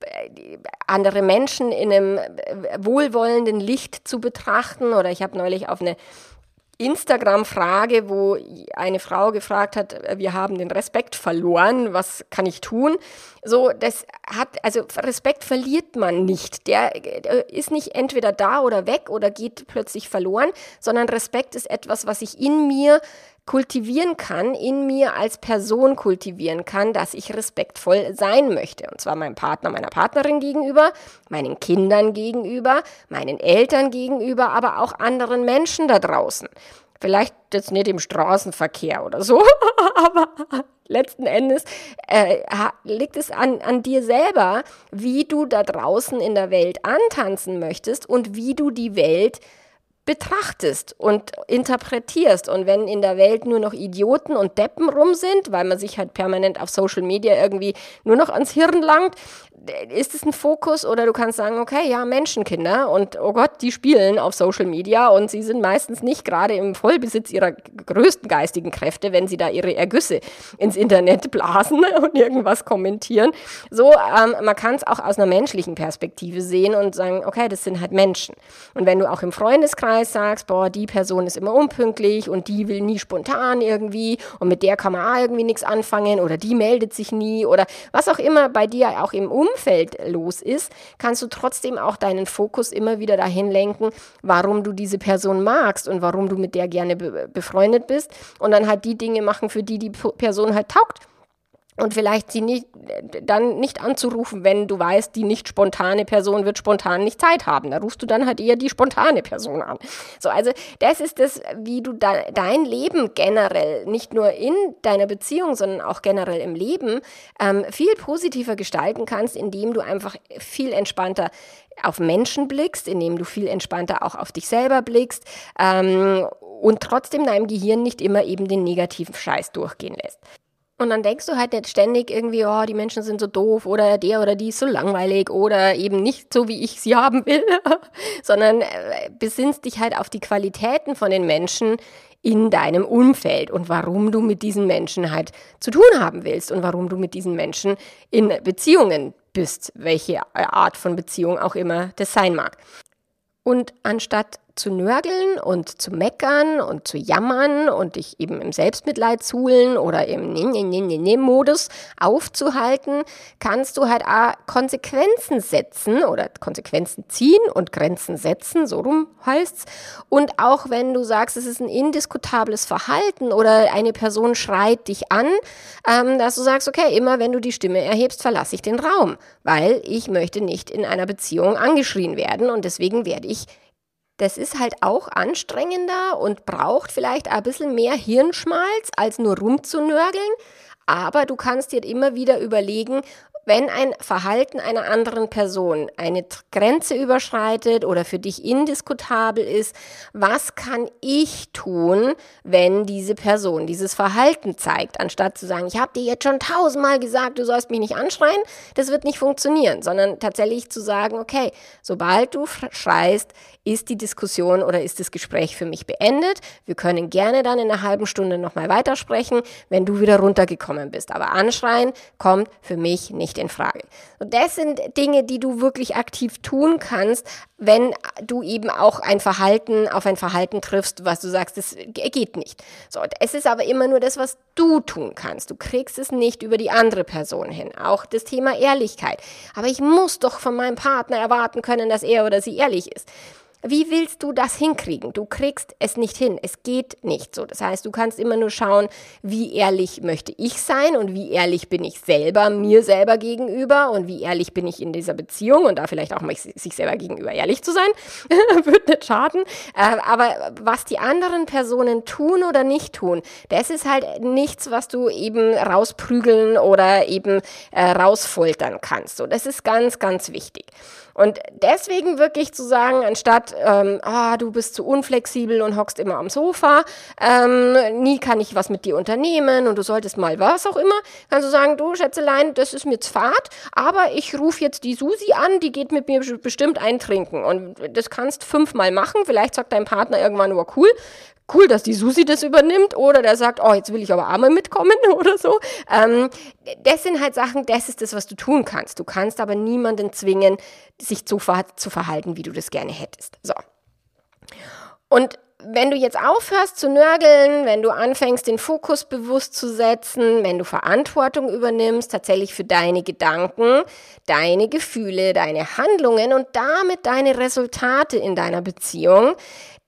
äh, andere Menschen in einem wohlwollenden Licht zu betrachten. Oder ich habe neulich auf eine Instagram-Frage, wo eine Frau gefragt hat, wir haben den Respekt verloren, was kann ich tun? So, das hat, also Respekt verliert man nicht. Der, der ist nicht entweder da oder weg oder geht plötzlich verloren, sondern Respekt ist etwas, was ich in mir kultivieren kann, in mir als Person kultivieren kann, dass ich respektvoll sein möchte. Und zwar meinem Partner, meiner Partnerin gegenüber, meinen Kindern gegenüber, meinen Eltern gegenüber, aber auch anderen Menschen da draußen. Vielleicht jetzt nicht im Straßenverkehr oder so, aber letzten Endes äh, liegt es an, an dir selber, wie du da draußen in der Welt antanzen möchtest und wie du die Welt betrachtest und interpretierst. Und wenn in der Welt nur noch Idioten und Deppen rum sind, weil man sich halt permanent auf Social Media irgendwie nur noch ans Hirn langt, ist es ein Fokus oder du kannst sagen, okay, ja, Menschenkinder und oh Gott, die spielen auf Social Media und sie sind meistens nicht gerade im Vollbesitz ihrer größten geistigen Kräfte, wenn sie da ihre Ergüsse ins Internet blasen und irgendwas kommentieren. So, ähm, man kann es auch aus einer menschlichen Perspektive sehen und sagen, okay, das sind halt Menschen. Und wenn du auch im Freundeskreis sagst, boah, die Person ist immer unpünktlich und die will nie spontan irgendwie und mit der kann man irgendwie nichts anfangen oder die meldet sich nie oder was auch immer bei dir auch im Um Umfeld los ist, kannst du trotzdem auch deinen Fokus immer wieder dahin lenken, warum du diese Person magst und warum du mit der gerne befreundet bist. Und dann halt die Dinge machen, für die die Person halt taugt und vielleicht sie nicht, dann nicht anzurufen, wenn du weißt, die nicht spontane Person wird spontan nicht Zeit haben. Da rufst du dann halt eher die spontane Person an. So, also das ist das, wie du da, dein Leben generell, nicht nur in deiner Beziehung, sondern auch generell im Leben, ähm, viel positiver gestalten kannst, indem du einfach viel entspannter auf Menschen blickst, indem du viel entspannter auch auf dich selber blickst ähm, und trotzdem deinem Gehirn nicht immer eben den negativen Scheiß durchgehen lässt. Und dann denkst du halt nicht ständig irgendwie, oh, die Menschen sind so doof oder der oder die ist so langweilig oder eben nicht so, wie ich sie haben will, sondern äh, besinnst dich halt auf die Qualitäten von den Menschen in deinem Umfeld und warum du mit diesen Menschen halt zu tun haben willst und warum du mit diesen Menschen in Beziehungen bist, welche Art von Beziehung auch immer das sein mag. Und anstatt zu nörgeln und zu meckern und zu jammern und dich eben im Selbstmitleid zuhlen oder im Ne-Ne-Ne-Ne-Modus aufzuhalten, kannst du halt auch Konsequenzen setzen oder Konsequenzen ziehen und Grenzen setzen, so rum heißt's. Und auch wenn du sagst, es ist ein indiskutables Verhalten oder eine Person schreit dich an, ähm, dass du sagst, okay, immer wenn du die Stimme erhebst, verlasse ich den Raum, weil ich möchte nicht in einer Beziehung angeschrien werden und deswegen werde ich das ist halt auch anstrengender und braucht vielleicht ein bisschen mehr Hirnschmalz, als nur rumzunörgeln. Aber du kannst dir immer wieder überlegen, wenn ein Verhalten einer anderen Person eine Grenze überschreitet oder für dich indiskutabel ist, was kann ich tun, wenn diese Person dieses Verhalten zeigt, anstatt zu sagen, ich habe dir jetzt schon tausendmal gesagt, du sollst mich nicht anschreien, das wird nicht funktionieren, sondern tatsächlich zu sagen, okay, sobald du schreist, ist die Diskussion oder ist das Gespräch für mich beendet. Wir können gerne dann in einer halben Stunde nochmal weitersprechen, wenn du wieder runtergekommen bist. Aber anschreien kommt für mich nicht in Frage. Das sind Dinge, die du wirklich aktiv tun kannst, wenn du eben auch ein Verhalten auf ein Verhalten triffst, was du sagst, das geht nicht. So, es ist aber immer nur das, was du tun kannst. Du kriegst es nicht über die andere Person hin. Auch das Thema Ehrlichkeit. Aber ich muss doch von meinem Partner erwarten können, dass er oder sie ehrlich ist. Wie willst du das hinkriegen? Du kriegst es nicht hin. Es geht nicht so. Das heißt, du kannst immer nur schauen, wie ehrlich möchte ich sein und wie ehrlich bin ich selber mir selber gegenüber und wie ehrlich bin ich in dieser Beziehung und da vielleicht auch mal sich selber gegenüber ehrlich zu sein, wird nicht schaden. Äh, aber was die anderen Personen tun oder nicht tun, das ist halt nichts, was du eben rausprügeln oder eben äh, rausfoltern kannst. So, das ist ganz, ganz wichtig. Und deswegen wirklich zu sagen, anstatt, ähm, ah, du bist zu unflexibel und hockst immer am Sofa, ähm, nie kann ich was mit dir unternehmen und du solltest mal was auch immer, kannst du sagen, du Schätzelein, das ist mir zu fad, aber ich rufe jetzt die Susi an, die geht mit mir bestimmt eintrinken. Und das kannst fünfmal machen, vielleicht sagt dein Partner irgendwann, oh cool, cool, dass die Susi das übernimmt oder der sagt, oh, jetzt will ich aber einmal mitkommen oder so. Ähm, das sind halt Sachen, das ist das, was du tun kannst. Du kannst aber niemanden zwingen, sich zu, ver zu verhalten, wie du das gerne hättest. So. Und wenn du jetzt aufhörst zu nörgeln, wenn du anfängst, den Fokus bewusst zu setzen, wenn du Verantwortung übernimmst, tatsächlich für deine Gedanken, deine Gefühle, deine Handlungen und damit deine Resultate in deiner Beziehung,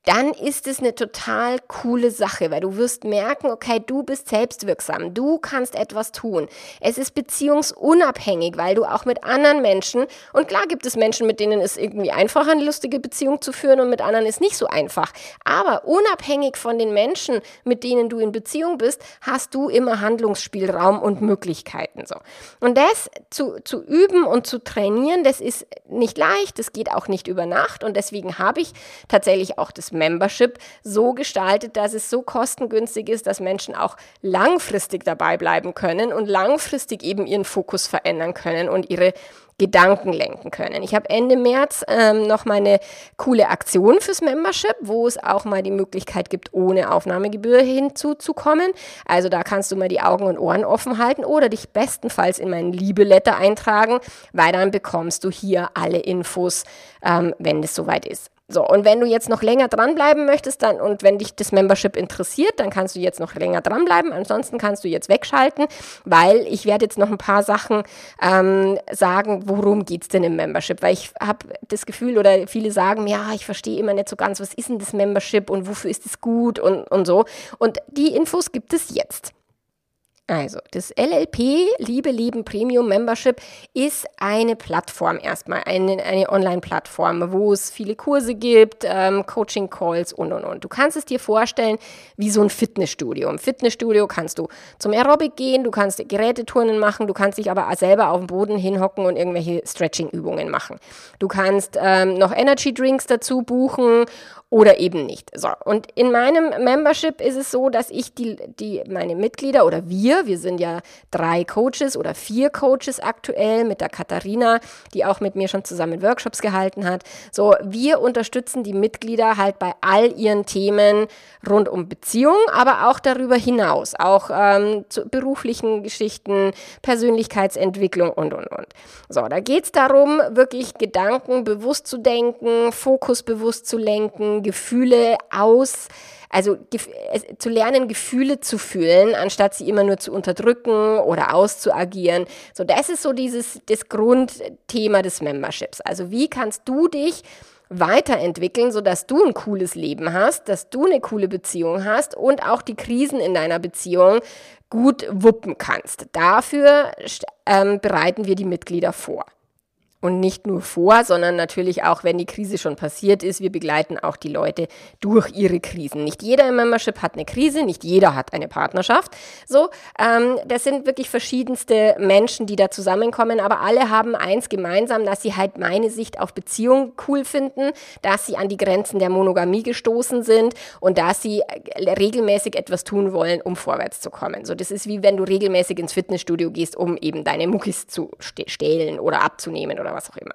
dann ist es eine total coole Sache, weil du wirst merken, okay, du bist selbstwirksam, du kannst etwas tun. Es ist beziehungsunabhängig, weil du auch mit anderen Menschen, und klar gibt es Menschen, mit denen es irgendwie einfacher, eine lustige Beziehung zu führen und mit anderen ist nicht so einfach. Aber unabhängig von den Menschen, mit denen du in Beziehung bist, hast du immer Handlungsspielraum und Möglichkeiten. So. Und das zu, zu üben und zu trainieren, das ist nicht leicht, das geht auch nicht über Nacht und deswegen habe ich tatsächlich auch das Membership so gestaltet, dass es so kostengünstig ist, dass Menschen auch langfristig dabei bleiben können und langfristig eben ihren Fokus verändern können und ihre Gedanken lenken können. Ich habe Ende März ähm, noch meine coole Aktion fürs Membership, wo es auch mal die Möglichkeit gibt, ohne Aufnahmegebühr hinzuzukommen. Also da kannst du mal die Augen und Ohren offen halten oder dich bestenfalls in meinen Liebeletter eintragen, weil dann bekommst du hier alle Infos, ähm, wenn es soweit ist. So, und wenn du jetzt noch länger dranbleiben möchtest, dann und wenn dich das Membership interessiert, dann kannst du jetzt noch länger dranbleiben. Ansonsten kannst du jetzt wegschalten, weil ich werde jetzt noch ein paar Sachen ähm, sagen, worum geht's denn im Membership? Weil ich habe das Gefühl, oder viele sagen, ja, ich verstehe immer nicht so ganz, was ist denn das Membership und wofür ist es gut und, und so. Und die Infos gibt es jetzt. Also, das LLP, Liebe Leben Premium Membership, ist eine Plattform erstmal, eine, eine Online-Plattform, wo es viele Kurse gibt, ähm, Coaching-Calls und, und, und. Du kannst es dir vorstellen wie so ein Fitnessstudio. Im Fitnessstudio kannst du zum Aerobic gehen, du kannst Gerätetouren machen, du kannst dich aber selber auf dem Boden hinhocken und irgendwelche Stretching-Übungen machen. Du kannst ähm, noch Energy-Drinks dazu buchen oder eben nicht. So, und in meinem Membership ist es so, dass ich die, die, meine Mitglieder oder wir wir, sind ja drei Coaches oder vier Coaches aktuell mit der Katharina, die auch mit mir schon zusammen Workshops gehalten hat. So, wir unterstützen die Mitglieder halt bei all ihren Themen rund um Beziehung, aber auch darüber hinaus, auch ähm, zu beruflichen Geschichten, Persönlichkeitsentwicklung und, und, und. So, da geht es darum, wirklich Gedanken bewusst zu denken, Fokus bewusst zu lenken, Gefühle aus also zu lernen, Gefühle zu fühlen, anstatt sie immer nur zu unterdrücken oder auszuagieren. So, das ist so dieses das Grundthema des Memberships. Also wie kannst du dich weiterentwickeln, sodass du ein cooles Leben hast, dass du eine coole Beziehung hast und auch die Krisen in deiner Beziehung gut wuppen kannst. Dafür ähm, bereiten wir die Mitglieder vor. Und nicht nur vor, sondern natürlich auch, wenn die Krise schon passiert ist. Wir begleiten auch die Leute durch ihre Krisen. Nicht jeder im Membership hat eine Krise, nicht jeder hat eine Partnerschaft. So, ähm, das sind wirklich verschiedenste Menschen, die da zusammenkommen, aber alle haben eins gemeinsam, dass sie halt meine Sicht auf Beziehung cool finden, dass sie an die Grenzen der Monogamie gestoßen sind und dass sie äh, regelmäßig etwas tun wollen, um vorwärts zu kommen. So, das ist wie wenn du regelmäßig ins Fitnessstudio gehst, um eben deine Muckis zu stehlen oder abzunehmen oder was auch immer.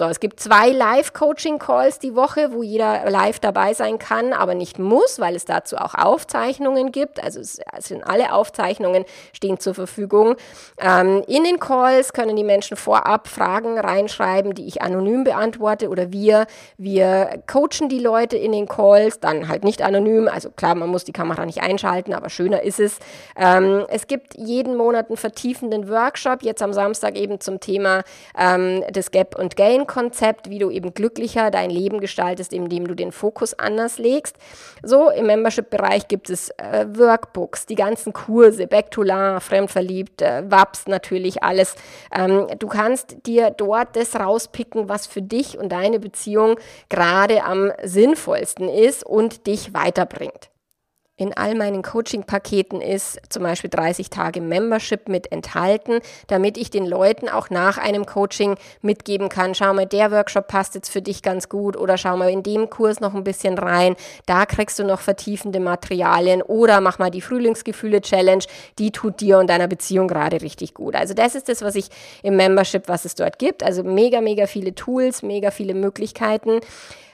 So, es gibt zwei Live-Coaching-Calls die Woche, wo jeder live dabei sein kann, aber nicht muss, weil es dazu auch Aufzeichnungen gibt. Also es, sind alle Aufzeichnungen stehen zur Verfügung. Ähm, in den Calls können die Menschen vorab Fragen reinschreiben, die ich anonym beantworte oder wir, wir coachen die Leute in den Calls, dann halt nicht anonym. Also klar, man muss die Kamera nicht einschalten, aber schöner ist es. Ähm, es gibt jeden Monat einen vertiefenden Workshop, jetzt am Samstag eben zum Thema ähm, des Gap und Gain Konzept, wie du eben glücklicher dein Leben gestaltest, indem du den Fokus anders legst. So, im Membership-Bereich gibt es äh, Workbooks, die ganzen Kurse, La, Fremdverliebt, äh, WAPS natürlich, alles. Ähm, du kannst dir dort das rauspicken, was für dich und deine Beziehung gerade am sinnvollsten ist und dich weiterbringt in all meinen Coaching-Paketen ist zum Beispiel 30 Tage Membership mit enthalten, damit ich den Leuten auch nach einem Coaching mitgeben kann, schau mal, der Workshop passt jetzt für dich ganz gut oder schau mal in dem Kurs noch ein bisschen rein, da kriegst du noch vertiefende Materialien oder mach mal die Frühlingsgefühle-Challenge, die tut dir und deiner Beziehung gerade richtig gut. Also das ist das, was ich im Membership, was es dort gibt. Also mega, mega viele Tools, mega viele Möglichkeiten.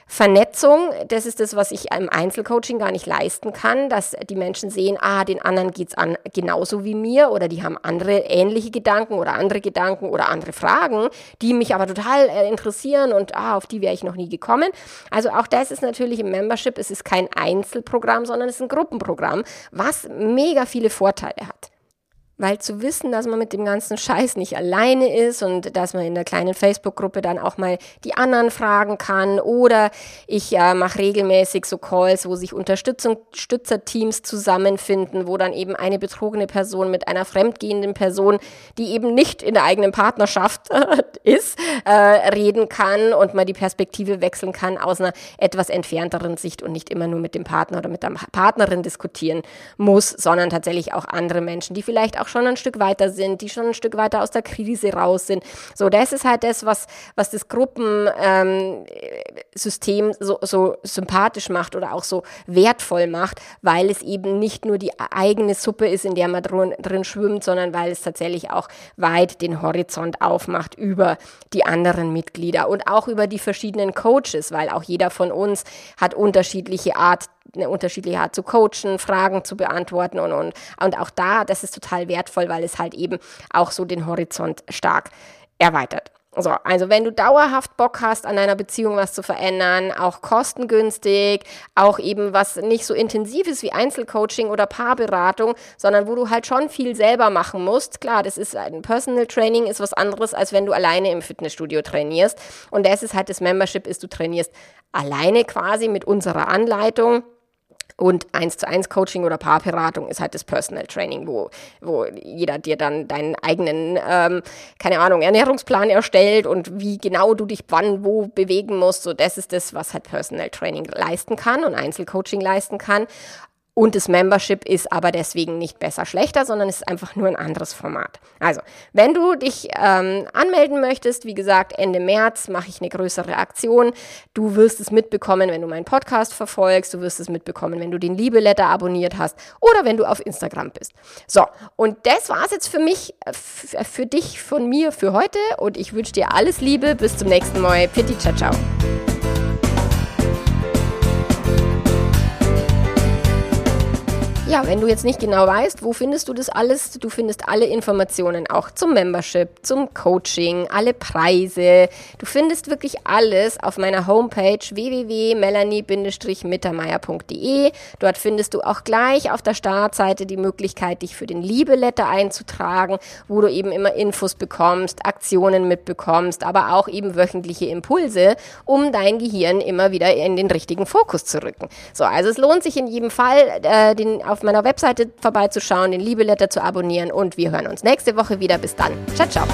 Vernetzung, das ist das, was ich im Einzelcoaching gar nicht leisten kann, dass die Menschen sehen, ah, den anderen geht's an genauso wie mir oder die haben andere ähnliche Gedanken oder andere Gedanken oder andere Fragen, die mich aber total äh, interessieren und ah, auf die wäre ich noch nie gekommen. Also auch das ist natürlich im Membership, es ist kein Einzelprogramm, sondern es ist ein Gruppenprogramm, was mega viele Vorteile hat. Weil zu wissen, dass man mit dem ganzen Scheiß nicht alleine ist und dass man in der kleinen Facebook-Gruppe dann auch mal die anderen fragen kann oder ich äh, mache regelmäßig so Calls, wo sich Unterstützerteams zusammenfinden, wo dann eben eine betrogene Person mit einer fremdgehenden Person, die eben nicht in der eigenen Partnerschaft ist, äh, reden kann und mal die Perspektive wechseln kann aus einer etwas entfernteren Sicht und nicht immer nur mit dem Partner oder mit der Partnerin diskutieren muss, sondern tatsächlich auch andere Menschen, die vielleicht auch auch schon ein Stück weiter sind, die schon ein Stück weiter aus der Krise raus sind. So, das ist halt das, was, was das Gruppensystem ähm, so, so sympathisch macht oder auch so wertvoll macht, weil es eben nicht nur die eigene Suppe ist, in der man drin, drin schwimmt, sondern weil es tatsächlich auch weit den Horizont aufmacht über die anderen Mitglieder und auch über die verschiedenen Coaches, weil auch jeder von uns hat unterschiedliche Art eine unterschiedliche Art zu coachen, Fragen zu beantworten und, und, und auch da, das ist total wertvoll, weil es halt eben auch so den Horizont stark erweitert. So, also wenn du dauerhaft Bock hast, an deiner Beziehung was zu verändern, auch kostengünstig, auch eben was nicht so intensiv ist wie Einzelcoaching oder Paarberatung, sondern wo du halt schon viel selber machen musst. Klar, das ist ein Personal Training, ist was anderes, als wenn du alleine im Fitnessstudio trainierst. Und das ist halt das Membership, ist du trainierst alleine quasi mit unserer Anleitung und eins zu eins Coaching oder Paarberatung ist halt das Personal Training, wo, wo jeder dir dann deinen eigenen, ähm, keine Ahnung, Ernährungsplan erstellt und wie genau du dich wann wo bewegen musst. So, das ist das, was halt Personal Training leisten kann und Einzelcoaching leisten kann. Und das Membership ist aber deswegen nicht besser, schlechter, sondern ist einfach nur ein anderes Format. Also, wenn du dich ähm, anmelden möchtest, wie gesagt, Ende März mache ich eine größere Aktion. Du wirst es mitbekommen, wenn du meinen Podcast verfolgst. Du wirst es mitbekommen, wenn du den Liebe-Letter abonniert hast oder wenn du auf Instagram bist. So, und das war es jetzt für mich, äh, für dich, von mir für heute. Und ich wünsche dir alles Liebe. Bis zum nächsten Mal. Pitti, ciao, ciao. Ja, wenn du jetzt nicht genau weißt, wo findest du das alles? Du findest alle Informationen auch zum Membership, zum Coaching, alle Preise. Du findest wirklich alles auf meiner Homepage www.melanie-mittermeier.de. Dort findest du auch gleich auf der Startseite die Möglichkeit, dich für den Liebeletter einzutragen, wo du eben immer Infos bekommst, Aktionen mitbekommst, aber auch eben wöchentliche Impulse, um dein Gehirn immer wieder in den richtigen Fokus zu rücken. So, also es lohnt sich in jedem Fall, äh, den auf auf meiner Webseite vorbeizuschauen, den Liebeletter zu abonnieren und wir hören uns nächste Woche wieder. Bis dann. Ciao, ciao.